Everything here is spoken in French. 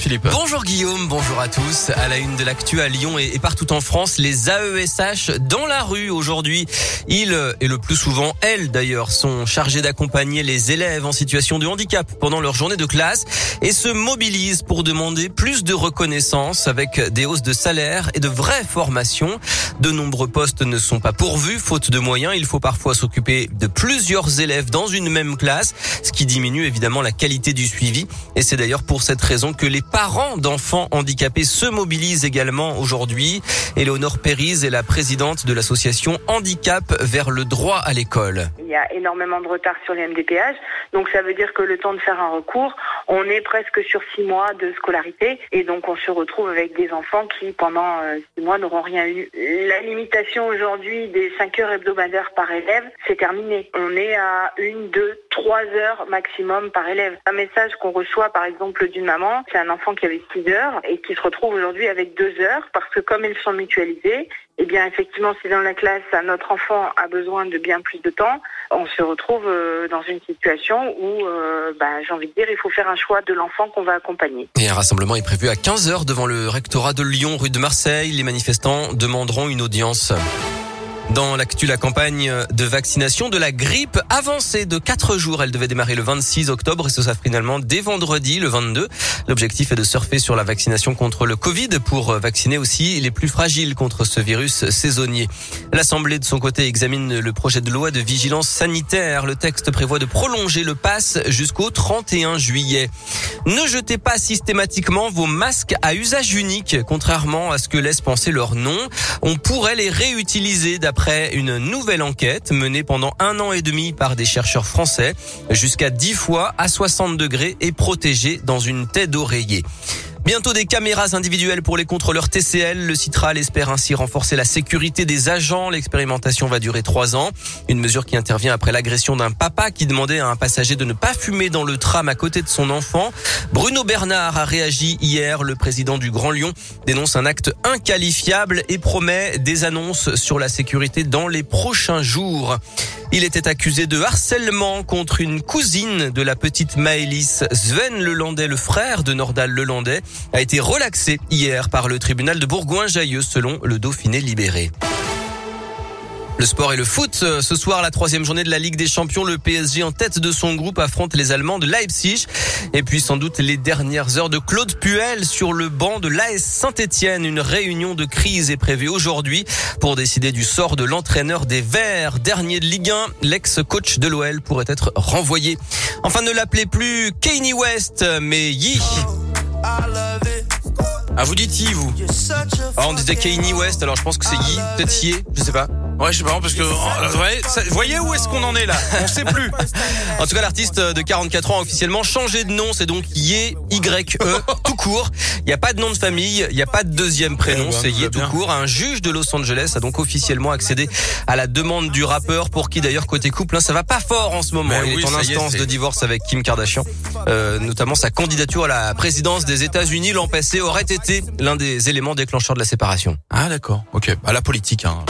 Philippe. Bonjour Guillaume, bonjour à tous. À la une de l'actu à Lyon et partout en France, les AESH dans la rue aujourd'hui. Ils, et le plus souvent elles d'ailleurs, sont chargés d'accompagner les élèves en situation de handicap pendant leur journée de classe et se mobilisent pour demander plus de reconnaissance avec des hausses de salaire et de vraies formations. De nombreux postes ne sont pas pourvus, faute de moyens. Il faut parfois s'occuper de plusieurs élèves dans une même classe, ce qui diminue évidemment la qualité du suivi. Et c'est d'ailleurs pour cette raison que les parents d'enfants handicapés se mobilisent également aujourd'hui. Éléonore Périse est la présidente de l'association Handicap vers le droit à l'école. Il y a énormément de retard sur les MDPH, donc ça veut dire que le temps de faire un recours, on est presque sur six mois de scolarité et donc on se retrouve avec des enfants qui pendant euh, six mois n'auront rien eu. La limitation aujourd'hui des cinq heures hebdomadaires par élève, c'est terminé. On est à une, deux, trois heures maximum par élève. Un message qu'on reçoit par exemple d'une maman, c'est un enfant qui avait 6 heures et qui se retrouve aujourd'hui avec 2 heures parce que comme elles sont mutualisées, eh bien effectivement si dans la classe notre enfant a besoin de bien plus de temps, on se retrouve euh, dans une situation où euh, bah, j'ai envie de dire il faut faire un choix de l'enfant qu'on va accompagner. Et un rassemblement est prévu à 15h devant le rectorat de Lyon rue de Marseille. Les manifestants demanderont une audience. Dans l'actu, la campagne de vaccination de la grippe avancée de 4 jours. Elle devait démarrer le 26 octobre et ce sera finalement dès vendredi, le 22. L'objectif est de surfer sur la vaccination contre le Covid pour vacciner aussi les plus fragiles contre ce virus saisonnier. L'Assemblée de son côté examine le projet de loi de vigilance sanitaire. Le texte prévoit de prolonger le pass jusqu'au 31 juillet. Ne jetez pas systématiquement vos masques à usage unique, contrairement à ce que laisse penser leur nom. On pourrait les réutiliser d'après après une nouvelle enquête menée pendant un an et demi par des chercheurs français, jusqu'à 10 fois à 60 degrés et protégés dans une tête d'oreiller. Bientôt des caméras individuelles pour les contrôleurs TCL. Le Citral espère ainsi renforcer la sécurité des agents. L'expérimentation va durer trois ans. Une mesure qui intervient après l'agression d'un papa qui demandait à un passager de ne pas fumer dans le tram à côté de son enfant. Bruno Bernard a réagi hier. Le président du Grand Lyon dénonce un acte inqualifiable et promet des annonces sur la sécurité dans les prochains jours. Il était accusé de harcèlement contre une cousine de la petite Maëlys. Sven Lelandais, le frère de Nordal Lelandais, a été relaxé hier par le tribunal de Bourgoin-Jailleux selon le Dauphiné libéré. Le sport et le foot. Ce soir, la troisième journée de la Ligue des Champions. Le PSG en tête de son groupe affronte les Allemands de Leipzig. Et puis sans doute les dernières heures de Claude Puel sur le banc de l'AS Saint-Etienne. Une réunion de crise est prévue aujourd'hui pour décider du sort de l'entraîneur des Verts. Dernier de Ligue 1, l'ex-coach de l'OL pourrait être renvoyé. Enfin, ne l'appelez plus Kanye West, mais Yi. Ah, vous dites Yi, vous ah, On disait Kanye West, alors je pense que c'est Yi, peut-être Yi, je sais pas. Ouais, je sais pas, parce que, vous voyez, voyez où est-ce qu'on en est là? On sait plus. en tout cas, l'artiste de 44 ans a officiellement changé de nom. C'est donc Ye, Y-E, tout court. Il n'y a pas de nom de famille, il n'y a pas de deuxième prénom, eh ben, c'est Ye tout court. Un juge de Los Angeles a donc officiellement accédé à la demande du rappeur, pour qui d'ailleurs, côté couple, hein, ça va pas fort en ce moment. il est en instance de divorce avec Kim Kardashian. Euh, notamment sa candidature à la présidence des États-Unis l'an passé aurait été l'un des éléments déclencheurs de la séparation. Ah d'accord, ok. À la politique, hein.